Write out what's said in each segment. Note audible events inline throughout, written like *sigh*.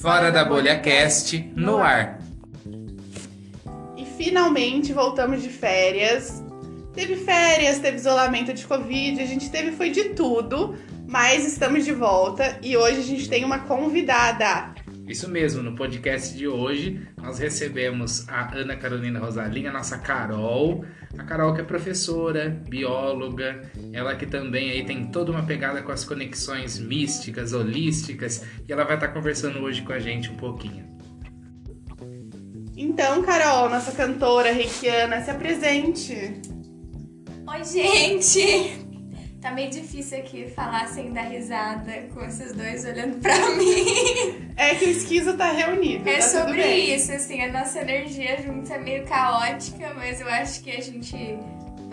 Fora da Bolha Cast no ar. E finalmente voltamos de férias. Teve férias, teve isolamento de Covid, a gente teve foi de tudo, mas estamos de volta e hoje a gente tem uma convidada. Isso mesmo, no podcast de hoje nós recebemos a Ana Carolina Rosalinha, nossa Carol. A Carol que é professora, bióloga, ela que também aí tem toda uma pegada com as conexões místicas, holísticas, e ela vai estar conversando hoje com a gente um pouquinho. Então, Carol, nossa cantora reikiana, se apresente. Oi, gente! Tá meio difícil aqui falar sem dar risada com esses dois olhando pra *laughs* mim. É que o esquizo tá reunido. É tá sobre isso, assim, a nossa energia junta é meio caótica, mas eu acho que a gente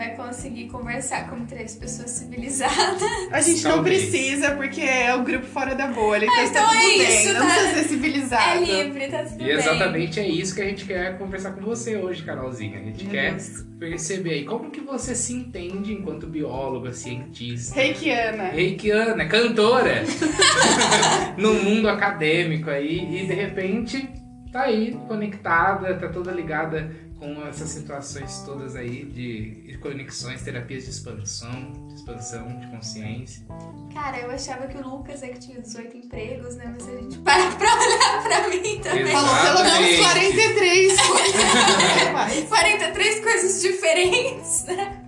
vai conseguir conversar como três pessoas civilizadas. A gente não Talvez. precisa, porque é o grupo fora da bolha, então, Ah, então tá tudo é bem. isso, não tá? precisa ser civilizado. É livre, tá tudo E bem. exatamente é isso que a gente quer conversar com você hoje, Carolzinha. A gente Meu quer Deus. perceber aí como que você se entende enquanto bióloga, cientista. Reikiana. reikiana, cantora *laughs* no mundo acadêmico aí e de repente tá aí conectada, tá toda ligada com essas situações todas aí de conexões, terapias de expansão, de expansão de consciência. Cara, eu achava que o Lucas é que tinha 18 empregos, né? Mas a gente para pra olhar pra mim também. Falou pelo menos Exatamente. 43 *laughs* coisas. 43 coisas diferentes, né?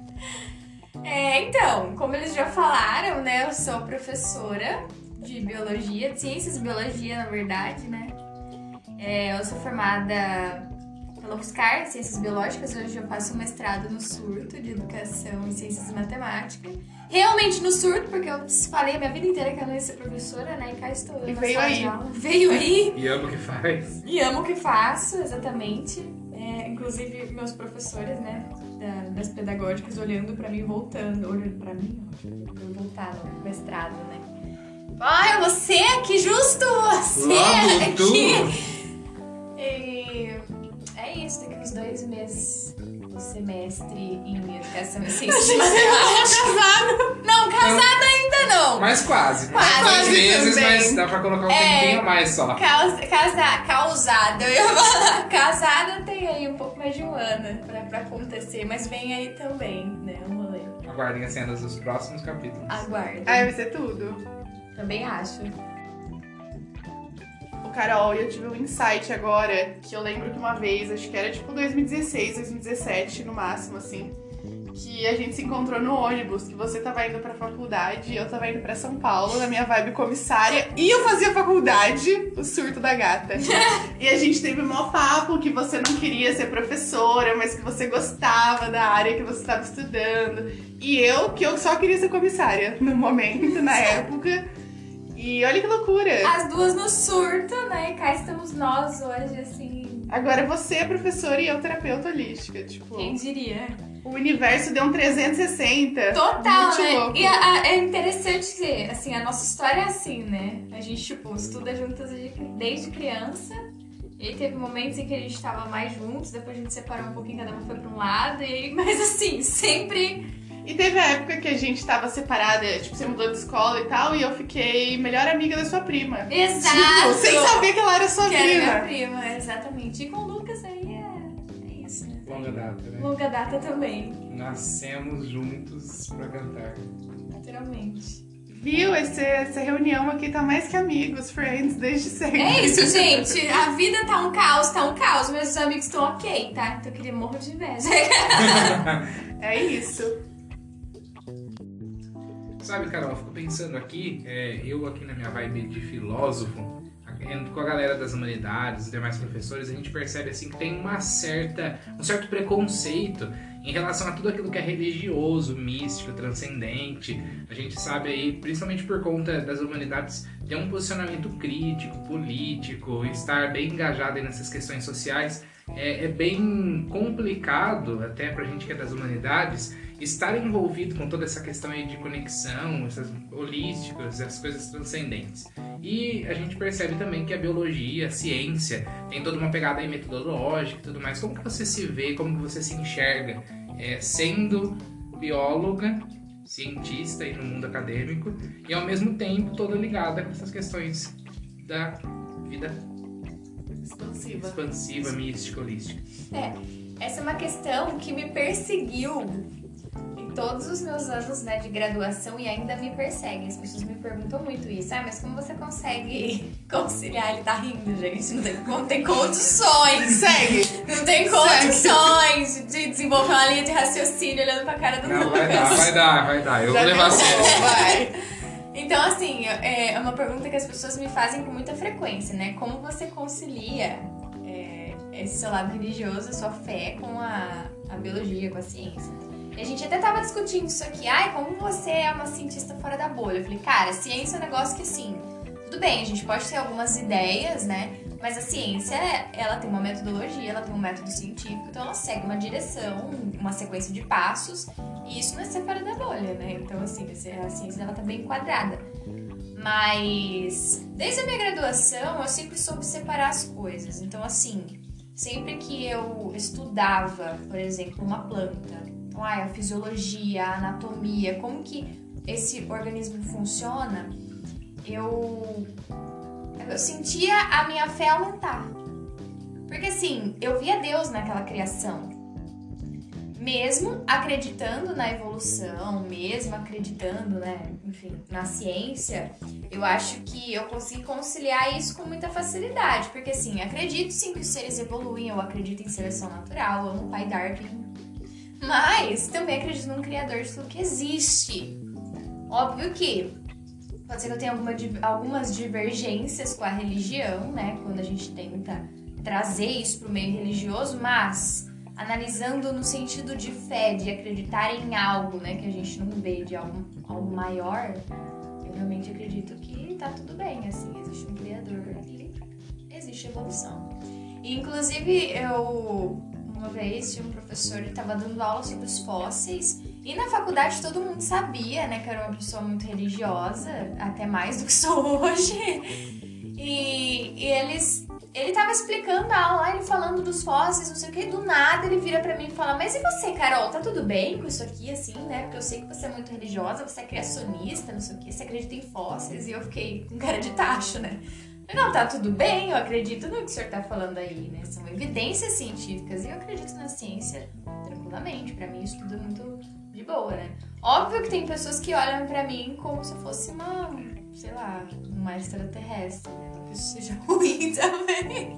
É, então, como eles já falaram, né? Eu sou professora de biologia, de ciências e biologia, na verdade, né? É, eu sou formada pela UFSCar, Ciências Biológicas. Hoje eu faço um mestrado no surto de Educação em Ciências e Matemática. Realmente no surto, porque eu falei a minha vida inteira que eu não ia ser professora, né? E cá estou eu E na veio sala aí. de aula. Veio aí. *laughs* E amo o que faz. E amo o que faço, exatamente. É, inclusive, meus professores, né, da- das pedagógicas, olhando pra mim, voltando. Olhando pra mim, eu voltar no mestrado, né. Ai, você aqui, justo você Logo aqui! tu! *laughs* E isso, daqui uns dois meses do semestre em educação e *laughs* ciências de matemática. Não, casada ainda não. Mas quase. Quase Dois meses, também. mas dá pra colocar um É. tempinho mais só. Caus, casa, causada, eu ia falar. Casada tem aí um pouco mais de um ano pra, pra acontecer, mas vem aí também, né? O rolê. Aguardem as cenas dos próximos capítulos. Aguarda. Ai, vai ser tudo. Também acho. Carol, eu tive um insight agora, que eu lembro que uma vez, acho que era tipo 2016, 2017 no máximo, assim, que a gente se encontrou no ônibus, que você tava indo pra faculdade e eu tava indo pra São Paulo, na minha vibe comissária, e eu fazia faculdade, o surto da gata. *laughs* e a gente teve um maior papo que você não queria ser professora, mas que você gostava da área que você estava estudando. E eu, que eu só queria ser comissária no momento, na época. E olha que loucura! As duas no surto, né? E cá estamos nós hoje, assim. Agora você é professora e eu terapeuta holística. Tipo, Quem diria? o universo deu um 360. Total, Muito né? louco. E a- a- é interessante que, assim, a nossa história é assim, né? A gente, tipo, estuda juntas de- desde criança. E aí teve momentos em que a gente tava mais juntos, depois a gente separou um pouquinho, cada uma foi pra um lado. E aí, *laughs* mas assim, sempre E teve a época que a gente tava separada, tipo, você mudou de escola e tal, e eu fiquei melhor amiga da sua prima. Exato! Tipo, sem saber que ela era sua Que era prima. minha prima, exatamente. E com o Lucas aí é, é isso, né? Longa data, né? Longa data também, Nascemos juntos pra cantar. naturalmente. Viu? Esse, essa reunião aqui tá mais que amigos, friends, desde sempre. É isso, gente. A vida tá um caos, tá um caos, os amigos estão ok, tá? Então eu queria morro de inveja. *laughs* É isso. Sabe, Carol, eu fico pensando aqui, é, eu aqui na minha vibe de filósofo, com a galera das humanidades, os demais professores, a gente percebe assim que tem uma certa, um certo preconceito em relação a tudo aquilo que é religioso, místico, transcendente. A gente sabe aí, principalmente por conta das humanidades, ter um posicionamento crítico, político, estar bem engajado nessas questões sociais. É, é bem complicado, até pra gente que é das humanidades, estar envolvido com toda essa questão aí de conexão, essas holísticas, essas coisas transcendentes. E a gente percebe também que a biologia, a ciência, tem toda uma pegada aí metodológica e tudo mais. Como que você se vê, como que você se enxerga é, sendo bióloga, cientista aí no mundo acadêmico e ao mesmo tempo toda ligada com essas questões da vida Expansiva. expansiva, mística, holística. É, essa é uma questão que me perseguiu todos os meus anos né, de graduação e ainda me persegue. As pessoas me perguntam muito isso. Ah, mas como você consegue *laughs* conciliar? Ele tá rindo, gente. Não tem, não tem condições. Segue. Não tem condições de desenvolver uma linha de raciocínio olhando pra cara do Não, Lucas. vai dar, vai dar, vai dar. Eu Já vou levar a sério. Vai. Então, assim, é é uma pergunta que as pessoas me fazem com muita frequência, né? Como você concilia é, esse seu lado religioso, a sua fé, com a, a biologia, com a ciência? E a gente até tava discutindo isso aqui. Ai, como você é uma cientista fora da bolha? Eu falei, cara, ciência é um negócio que, assim, tudo bem, a gente pode ter algumas ideias, né? Mas a ciência, ela tem uma metodologia, ela tem um método científico, então ela segue uma direção, uma sequência de passos, e isso não é ser fora da bolha, né? Então, assim, a ciência ela tá bem enquadrada. Mas desde a minha graduação eu sempre soube separar as coisas. Então, assim, sempre que eu estudava, por exemplo, uma planta, então, ai, a fisiologia, a anatomia, como que esse organismo funciona, eu, eu sentia a minha fé aumentar. Porque assim, eu via Deus naquela criação. Mesmo acreditando na evolução, mesmo acreditando, né, enfim, na ciência, eu acho que eu consegui conciliar isso com muita facilidade. Porque assim, acredito sim que os seres evoluem, eu acredito em seleção natural, eu amo o pai Darwin. Mas também acredito num criador de tudo que existe. Óbvio que pode ser que eu tenha alguma algumas divergências com a religião, né? Quando a gente tenta trazer isso para o meio religioso, mas analisando no sentido de fé, de acreditar em algo, né? Que a gente não vê, de algo, algo maior, eu realmente acredito que tá tudo bem, assim, existe um criador e existe evolução. Inclusive, eu uma vez tinha um professor que estava dando aula sobre os fósseis e na faculdade todo mundo sabia, né, que eu era uma pessoa muito religiosa, até mais do que sou *laughs* hoje. E, e eles ele tava explicando a aula, ele falando dos fósseis, não sei o que, do nada ele vira pra mim e fala: Mas e você, Carol, tá tudo bem com isso aqui, assim, né? Porque eu sei que você é muito religiosa, você é criacionista, não sei o que, você acredita em fósseis. E eu fiquei com cara de tacho, né? Não, tá tudo bem, eu acredito no que o senhor tá falando aí, né? São evidências científicas e eu acredito na ciência tranquilamente. Pra mim, isso tudo é muito de boa, né? Óbvio que tem pessoas que olham pra mim como se eu fosse uma, sei lá, uma extraterrestre, né? Não que isso seja *laughs* ruim também.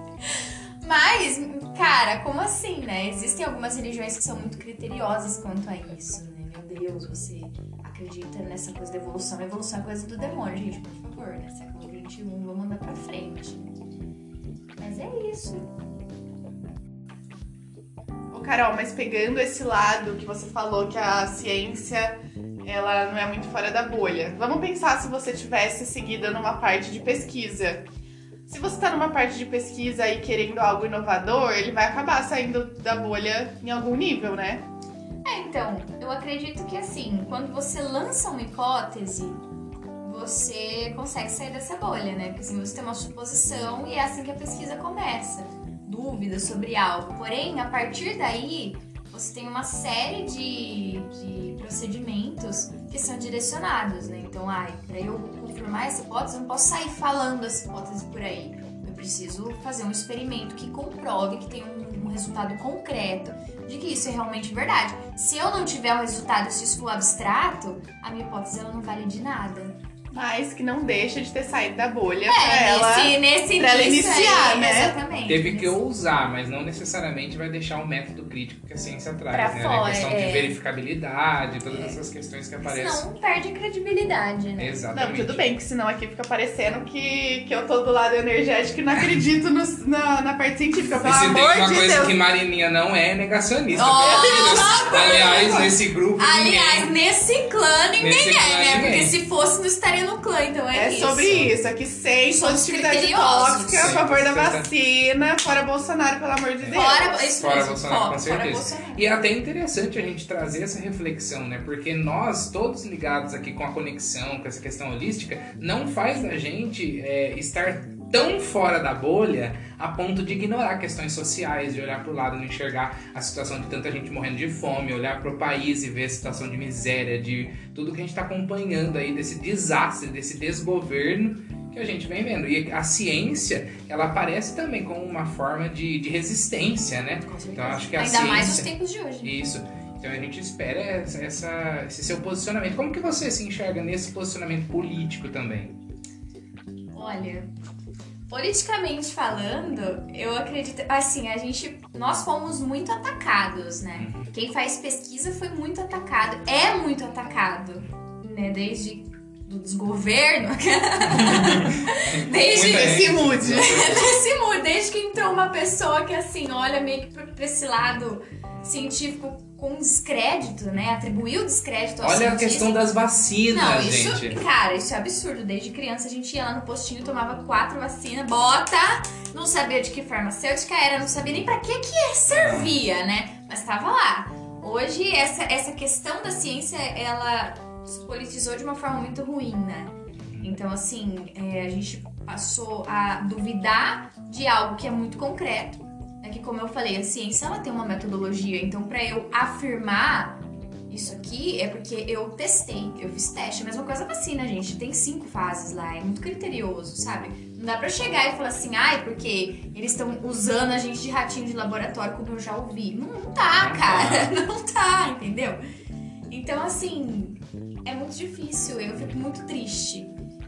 Mas, cara, como assim, né? Existem algumas religiões que são muito criteriosas quanto a isso, né? Meu Deus, você acredita nessa coisa da evolução. A evolução é coisa do demônio, gente, por favor, né? Século XXI, vamos andar pra frente. Mas é isso. Ô, Carol, mas pegando esse lado que você falou que a ciência ela não é muito fora da bolha. Vamos pensar se você tivesse seguida numa parte de pesquisa. Se você tá numa parte de pesquisa e querendo algo inovador, ele vai acabar saindo da bolha em algum nível, né? É, então, eu acredito que assim, quando você lança uma hipótese, você consegue sair dessa bolha, né? Porque assim, você tem uma suposição e é assim que a pesquisa começa. Dúvidas sobre algo. Porém, a partir daí, você tem uma série de, de procedimentos que são direcionados, né? Então, ai, pra eu confirmar essa hipótese, eu não posso sair falando essa hipótese por aí. Eu preciso fazer um experimento que comprove que tem um, um resultado concreto de que isso é realmente verdade. Se eu não tiver um resultado, se isso for abstrato, a minha hipótese ela não vale de nada. Mas que não deixa de ter saído da bolha pra ela. nesse, nesse pra ela iniciar, aí, né? Exatamente. Teve que ousar, mas não necessariamente vai deixar o método crítico que a ciência traz, Pra né? fora, a questão é. de verificabilidade, todas essas questões que aparecem. Senão perde a credibilidade, né? Exatamente. Não, tudo bem, que senão aqui fica parecendo que, que eu tô do lado energético e não acredito no- na, na parte científica. E Pelo se tem amor uma de coisa Deus. que Marininha não é, é negacionista. Oh. Aliás, nesse grupo. Aliás, ninguém- nesse clã ninguém Nesse é, clã, né? ninguém. Porque se fosse, não estaria no clã, então é, É isso. sobre isso, aqui sem Somos positividade tóxica, a favor da 100%. vacina, fora Bolsonaro, pelo amor de Deus. Fora, isso Fora mesmo, Bolsonaro, fora, com fora certeza. Bolsonaro. E é até interessante a gente trazer essa reflexão, né? Porque nós, todos ligados aqui com a conexão, com essa questão holística, não faz da gente é, estar tão fora da bolha a ponto de ignorar questões sociais, de olhar para o lado, não enxergar a situação de tanta gente morrendo de fome, olhar para o país e ver a situação de miséria, de tudo que a gente está acompanhando aí, desse desastre, desse desgoverno que a gente vem vendo. E a ciência, ela aparece também como uma forma de, de resistência, né? Então acho que a Ainda ciência... mais nos tempos de hoje. Isso. Então a gente espera essa, essa- esse seu posicionamento. Como que você se enxerga nesse posicionamento político também? Olha, politicamente falando, eu acredito. Assim, a gente. Nós fomos muito atacados, né? Quem faz pesquisa foi muito atacado. É muito atacado, né? Desde do desgoverno. *laughs* Desde né? Nesse mundo, desde que entrou uma pessoa que assim, olha meio que pra esse lado científico com descrédito, né? Atribuiu descrédito ao Olha a questão das vacinas, Não, isso, gente. cara, isso é absurdo. Desde criança a gente ia lá no postinho, tomava quatro vacinas, bota, não sabia de que farmacêutica era, não sabia nem pra que que servia, né? Mas tava lá. Hoje essa, essa questão da ciência, ela se politizou de uma forma muito ruim, né? Então, assim, é, a gente passou a duvidar de algo que é muito concreto. É que, como eu falei, a ciência ela tem uma metodologia. Então, pra eu afirmar isso aqui, é porque eu testei, eu fiz teste. A mesma coisa a vacina, gente. Tem cinco fases lá, é muito criterioso, sabe? Não dá pra chegar e falar assim, ai, porque eles estão usando a gente de ratinho de laboratório, como eu já ouvi. Não, não tá, cara. *laughs* Não tá, entendeu? Então, assim, é muito difícil. Eu fico muito triste.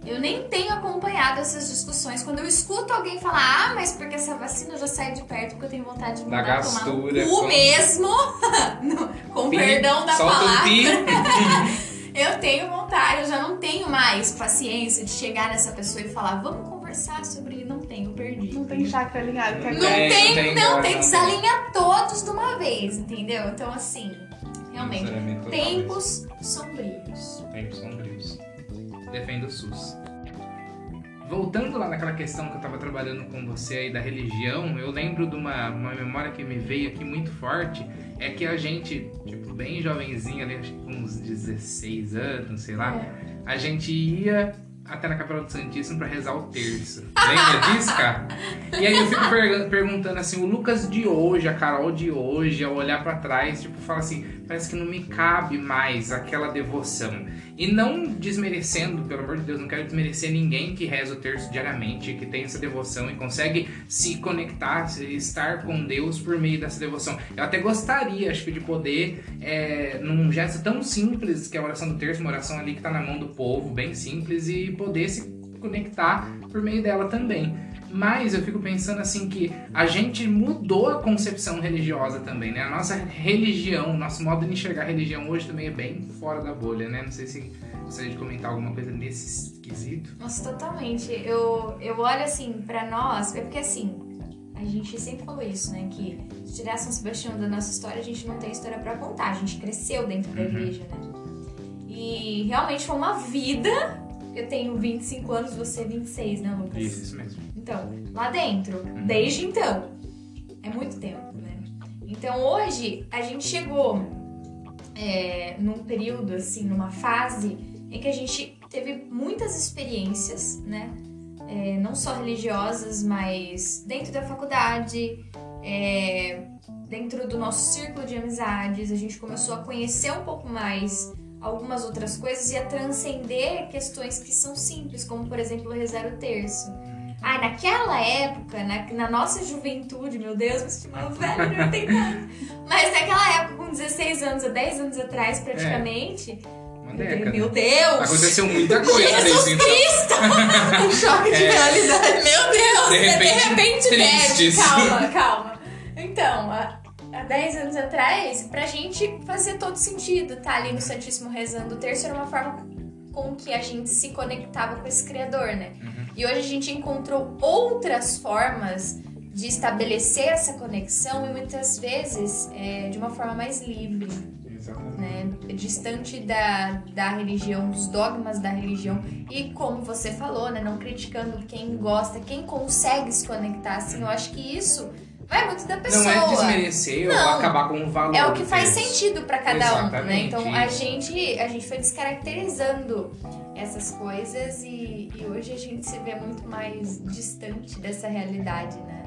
Eu nem tenho acompanhado essas discussões. Quando eu escuto alguém falar, ah, mas porque essa vacina eu já sai de perto porque eu tenho vontade de Da mandar tomar gastura, cu com- mesmo. *laughs* Com Pi, perdão da o palavra. *laughs* Eu tenho vontade, eu já não tenho mais paciência de chegar nessa pessoa e falar, vamos conversar sobre. Não tenho, perdi. Não tem chakra alinhado a Não tem, tem, não tem, não, não tem que desalinhar todos de uma vez, entendeu? Então, assim, realmente, tempos sombrios. Tempos sombrios. Defendo o SUS. Voltando lá naquela questão que eu tava trabalhando com você aí da religião, eu lembro de uma, uma memória que me veio aqui muito forte. É que a gente, tipo, bem jovenzinho ali, acho que com uns 16 anos, sei lá, a gente ia até na Capela do Santíssimo pra rezar o terço. Lembra disso, cara? E aí eu fico pergun- perguntando assim, o Lucas de hoje, a Carol de hoje, ao olhar pra trás, tipo, fala assim, parece que não me cabe mais aquela devoção. E não desmerecendo, pelo amor de Deus, não quero desmerecer ninguém que reza o terço diariamente, que tem essa devoção e consegue se conectar, estar com Deus por meio dessa devoção. Eu até gostaria, acho que, de poder, é, num gesto tão simples que é a oração do terço, uma oração ali que tá na mão do povo, bem simples, e poder se conectar por meio dela também. Mas eu fico pensando assim que a gente mudou a concepção religiosa também, né? A nossa religião, nosso modo de enxergar a religião hoje também é bem fora da bolha, né? Não sei se gostaria de comentar alguma coisa nesse esquisito. Nossa, totalmente. Eu, eu olho assim pra nós, é porque assim, a gente sempre falou isso, né? Que se tirar São Sebastião da nossa história, a gente não tem história pra contar. A gente cresceu dentro da Uhum. igreja, né? E realmente foi uma vida. Eu tenho 25 anos, você 26, né, Lucas? Isso, isso mesmo. Então, lá dentro, desde então, é muito tempo, né? Então hoje a gente chegou é, num período, assim, numa fase em que a gente teve muitas experiências, né? É, não só religiosas, mas dentro da faculdade, é, dentro do nosso círculo de amizades, a gente começou a conhecer um pouco mais algumas outras coisas e a transcender questões que são simples, como por exemplo rezar o terço. Ah, naquela época, na, na nossa juventude, meu Deus, me estimando velho, não tem nada. Mas naquela época, com 16 anos, há 10 anos atrás praticamente, Uma meu década. Deus! Aconteceu muita coisa Jesus nesse então. *laughs* Um choque de É. realidade. Meu Deus! De é repente, de repente. Calma, calma. Então, 10 anos atrás, pra gente fazia todo sentido estar ali no Santíssimo rezando. O terço era uma forma com que a gente se conectava com esse Criador, né? Uhum. E hoje a gente encontrou outras formas de estabelecer essa conexão e muitas vezes é, de uma forma mais livre né, distante da, da religião, dos dogmas da religião. E como você falou, né, não criticando quem gosta, quem consegue se conectar, assim, eu acho que isso vai muito da pessoa. Não é desmerecer ou Não. acabar com o valor. É o que faz sentido pra cada um, né? Exatamente, Então a gente, a gente foi descaracterizando essas coisas e, e hoje a gente se vê muito mais distante dessa realidade, né?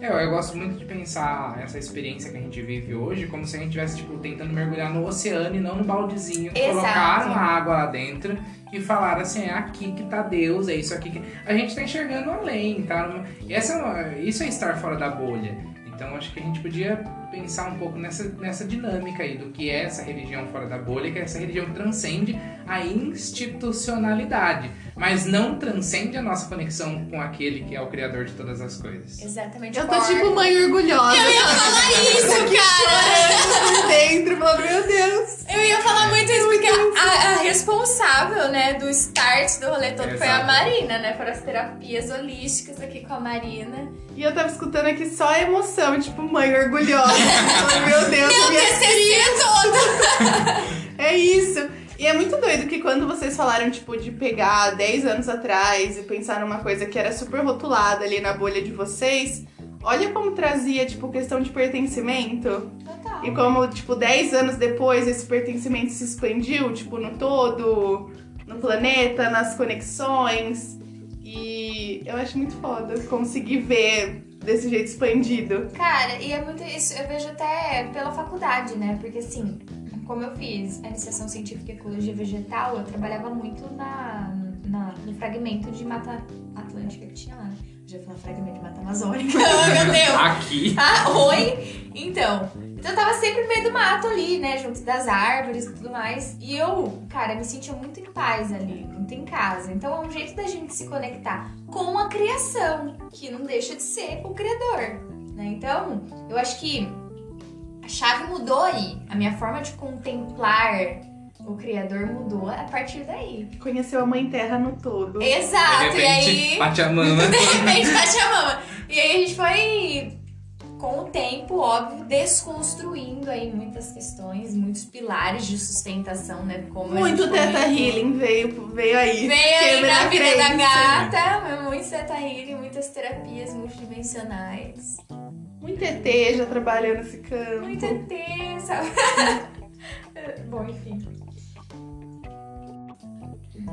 É, eu gosto muito de pensar essa experiência que a gente vive hoje como se a gente estivesse tipo, tentando mergulhar no oceano e não no baldezinho. Exato. Colocaram a água lá dentro e falaram assim, é aqui que tá Deus, é isso aqui que... A gente tá enxergando além, tá? Essa, é isso é estar fora da bolha. Então acho que a gente podia pensar um pouco nessa, nessa dinâmica aí do que é essa religião fora da bolha, que essa religião transcende a institucionalidade, mas não transcende a nossa conexão com aquele que é o criador de todas as coisas. Exatamente. Eu tô tipo mãe orgulhosa. Eu ia falar *laughs* isso, cara! chorando *laughs* por dentro, falando, meu Deus. Eu ia falar muito isso, porque a, a responsável, né, do start do rolê todo foi a Exato. Marina, né? Foram as terapias holísticas aqui com a Marina. E eu tava escutando aqui só a emoção, tipo, mãe orgulhosa. *laughs* Falando, meu Deus, Meu minha TCC todo! É isso. E é muito doido que quando vocês falaram, tipo, de pegar 10 anos atrás e pensar numa coisa que era super rotulada ali na bolha de vocês, olha como trazia, tipo, questão de pertencimento. Total. E como, tipo, 10 anos depois esse pertencimento se expandiu, tipo, no todo, no planeta, nas conexões. E eu acho muito foda conseguir ver desse jeito expandido. Cara, e é muito isso, eu vejo até pela faculdade, né? Porque assim, como eu fiz a iniciação científica em ecologia vegetal, eu trabalhava muito na, na- no fragmento de mata atlântica que tinha lá. né? Eu já falei fragmento de mata amazônica. *laughs* Meu Deus! Aqui. Ah, oi! Então, então eu tava sempre no meio do mato ali, né? Junto das árvores e tudo mais. E eu, cara, me sentia muito em paz ali, muito em casa. Então é um jeito da gente se conectar com a criação, que não deixa de ser o criador, né? Então, eu acho que a chave mudou aí. A minha forma de contemplar o criador mudou a partir daí. Conheceu a Mãe Terra no todo. Exato! de e aí. repente, bate a mama. *laughs* De repente bate a mama. E aí a gente foi, com o tempo, óbvio, desconstruindo aí muitas questões, muitos pilares de sustentação, né? Como Muito Teta. Healing veio, veio aí. Veio aí na a vida da gata, muito teta healing, muitas terapias multidimensionais. Muito ET já trabalhou nesse campo. Muito ET, sabe? *laughs* Bom, enfim.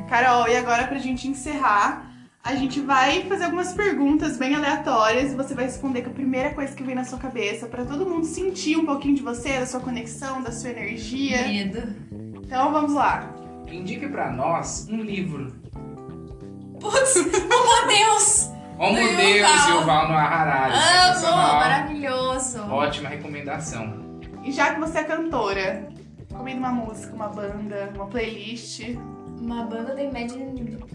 Carol, e agora pra gente encerrar, a gente vai fazer algumas perguntas bem aleatórias e você vai responder com a primeira coisa que vem na sua cabeça, pra todo mundo sentir um pouquinho de você, da sua conexão, da sua energia. Medo. Então vamos lá. Indique pra nós um livro. Putz, *laughs* meu Deus! Homo Do Deus Yuval. Yuval Noah Harari. Amo! Maravilhoso! Ótima recomendação. E já que você é cantora, recomenda uma música, uma banda, uma playlist. Uma banda da Imagine... *laughs*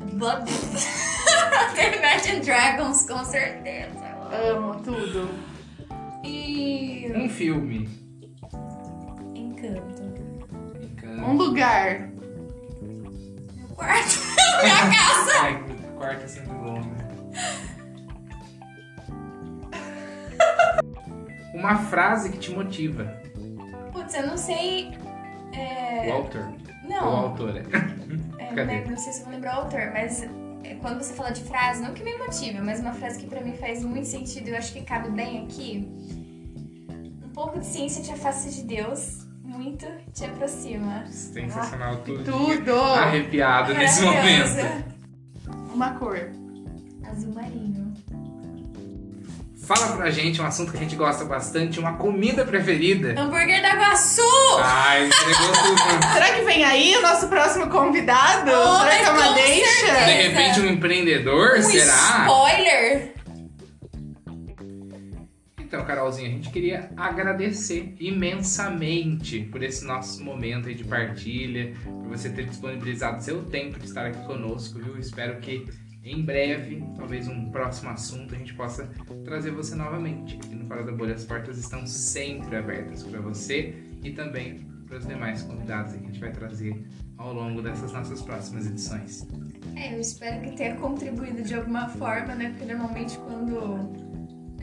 Da Imagine Dragons, com certeza. Amo tudo. E... Um filme. Encanto. Encanto. Um lugar. Meu quarto. *laughs* Minha casa. Ai, quarto é sempre bom, né? Uma frase que te motiva. Putz, eu não sei... É... O autor. Ou Não, autora. é, não, Cadê? lembro, não sei se eu vou lembrar o autor, mas é, quando você fala de frase, não que me motiva, mas uma frase que pra mim faz muito sentido e eu acho que cabe bem aqui. Um pouco de ciência te afasta de Deus, muito te aproxima. Sensacional tudo. Tudo! Arrepiado nesse momento. Uma cor. Azul marinho. Fala pra gente um assunto que a gente gosta bastante, uma comida preferida. Hambúrguer da Guaçu! Ai, entregou tudo. *laughs* Será que vem aí o nosso próximo convidado? Oh, Será que é uma deixa? De repente um empreendedor, Um será? spoiler! Então, Carolzinha, a gente queria agradecer imensamente por esse nosso momento aí de partilha, por você ter disponibilizado seu tempo de estar aqui conosco, viu? Espero que em breve, talvez um próximo assunto, a gente possa trazer você novamente. Aqui no Fora da Bolha as portas estão sempre abertas para você e também para os demais convidados que a gente vai trazer ao longo dessas nossas próximas edições. É, eu espero que tenha contribuído de alguma forma, né? Porque normalmente quando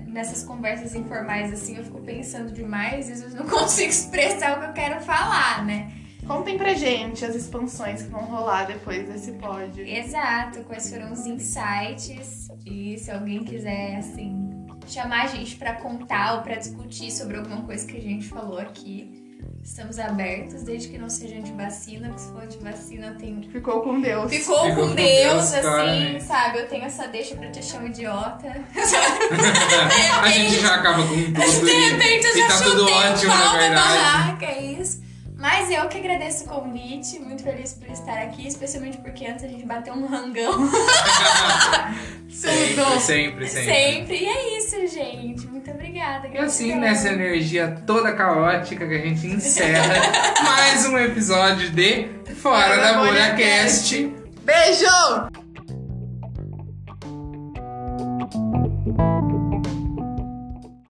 nessas conversas informais assim eu fico pensando demais e às vezes não *laughs* consigo expressar o que eu quero falar, né? Contem pra gente as expansões que vão rolar depois desse pódio. Exato, quais foram os insights e se alguém quiser assim chamar a gente pra contar ou pra discutir sobre alguma coisa que a gente falou aqui, Estamos abertos, desde que não seja antivacina, porque se for antivacina eu tenho. Ficou com Deus. Ficou, Ficou com com Deus, Deus, assim, claramente. sabe? Eu tenho essa deixa pra te achar um idiota. *laughs* a gente já acaba com tudo De e, repente eu e já tá tudo chutei o ótimo, pau na da verdade. barraca, é isso. Mas eu que agradeço o convite, muito feliz por estar aqui, especialmente porque antes a gente bateu um rangão. *laughs* Sempre, sempre, sempre. Sempre. E é isso, gente. Muito obrigada. E assim, nessa energia toda caótica que a gente encerra *laughs* mais um episódio de Fora da Bolha Cast. Beijo!